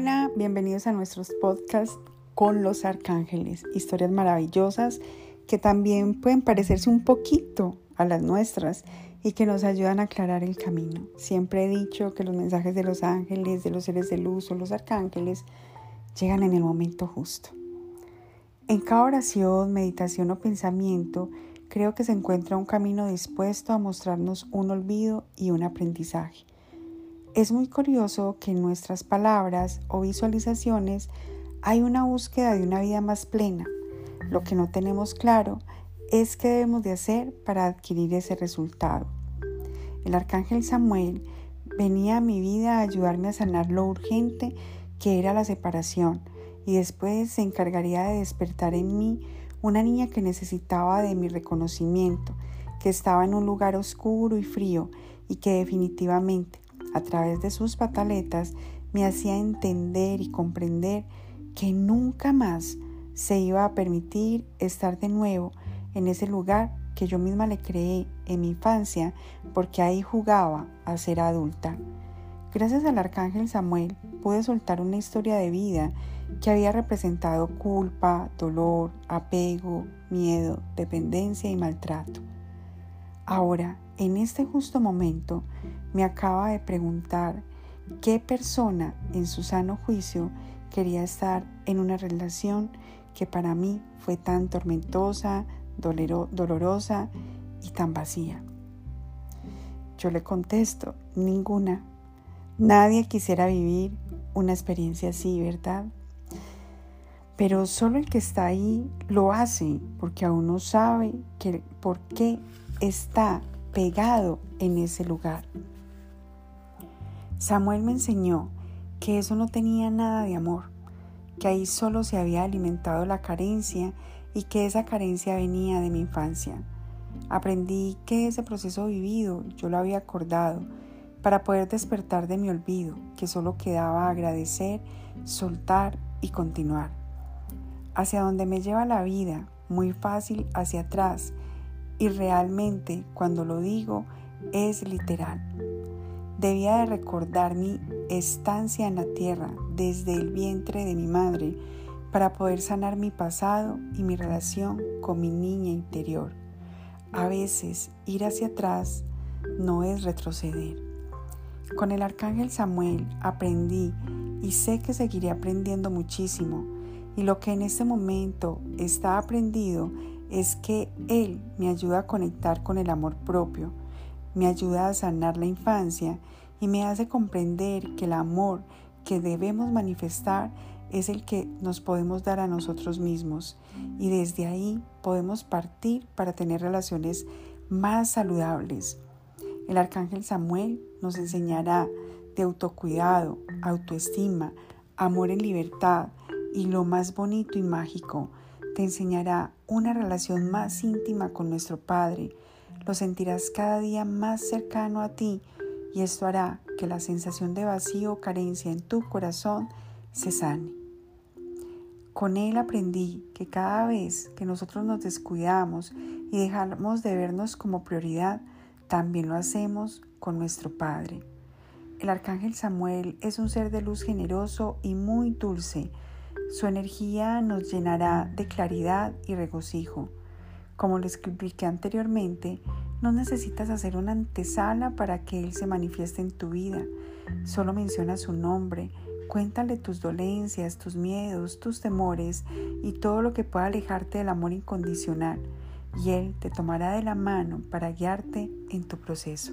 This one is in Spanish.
Hola, bienvenidos a nuestros podcasts con los arcángeles, historias maravillosas que también pueden parecerse un poquito a las nuestras y que nos ayudan a aclarar el camino. Siempre he dicho que los mensajes de los ángeles, de los seres de luz o los arcángeles llegan en el momento justo. En cada oración, meditación o pensamiento, creo que se encuentra un camino dispuesto a mostrarnos un olvido y un aprendizaje. Es muy curioso que en nuestras palabras o visualizaciones hay una búsqueda de una vida más plena. Lo que no tenemos claro es qué debemos de hacer para adquirir ese resultado. El arcángel Samuel venía a mi vida a ayudarme a sanar lo urgente que era la separación y después se encargaría de despertar en mí una niña que necesitaba de mi reconocimiento, que estaba en un lugar oscuro y frío y que definitivamente a través de sus pataletas me hacía entender y comprender que nunca más se iba a permitir estar de nuevo en ese lugar que yo misma le creé en mi infancia porque ahí jugaba a ser adulta. Gracias al arcángel Samuel pude soltar una historia de vida que había representado culpa, dolor, apego, miedo, dependencia y maltrato. Ahora, en este justo momento, me acaba de preguntar qué persona en su sano juicio quería estar en una relación que para mí fue tan tormentosa, dolorosa y tan vacía. Yo le contesto, ninguna. Nadie quisiera vivir una experiencia así, ¿verdad? Pero solo el que está ahí lo hace porque aún no sabe que, por qué está pegado en ese lugar. Samuel me enseñó que eso no tenía nada de amor, que ahí solo se había alimentado la carencia y que esa carencia venía de mi infancia. Aprendí que ese proceso vivido yo lo había acordado para poder despertar de mi olvido, que solo quedaba agradecer, soltar y continuar. Hacia donde me lleva la vida, muy fácil hacia atrás, y realmente cuando lo digo es literal. Debía de recordar mi estancia en la tierra desde el vientre de mi madre para poder sanar mi pasado y mi relación con mi niña interior. A veces ir hacia atrás no es retroceder. Con el arcángel Samuel aprendí y sé que seguiré aprendiendo muchísimo y lo que en este momento está aprendido es que Él me ayuda a conectar con el amor propio, me ayuda a sanar la infancia y me hace comprender que el amor que debemos manifestar es el que nos podemos dar a nosotros mismos y desde ahí podemos partir para tener relaciones más saludables. El arcángel Samuel nos enseñará de autocuidado, autoestima, amor en libertad y lo más bonito y mágico, te enseñará una relación más íntima con nuestro Padre. Lo sentirás cada día más cercano a ti y esto hará que la sensación de vacío o carencia en tu corazón se sane. Con él aprendí que cada vez que nosotros nos descuidamos y dejamos de vernos como prioridad, también lo hacemos con nuestro Padre. El arcángel Samuel es un ser de luz generoso y muy dulce. Su energía nos llenará de claridad y regocijo. Como lo expliqué anteriormente, no necesitas hacer una antesala para que Él se manifieste en tu vida. Solo menciona su nombre, cuéntale tus dolencias, tus miedos, tus temores y todo lo que pueda alejarte del amor incondicional y Él te tomará de la mano para guiarte en tu proceso.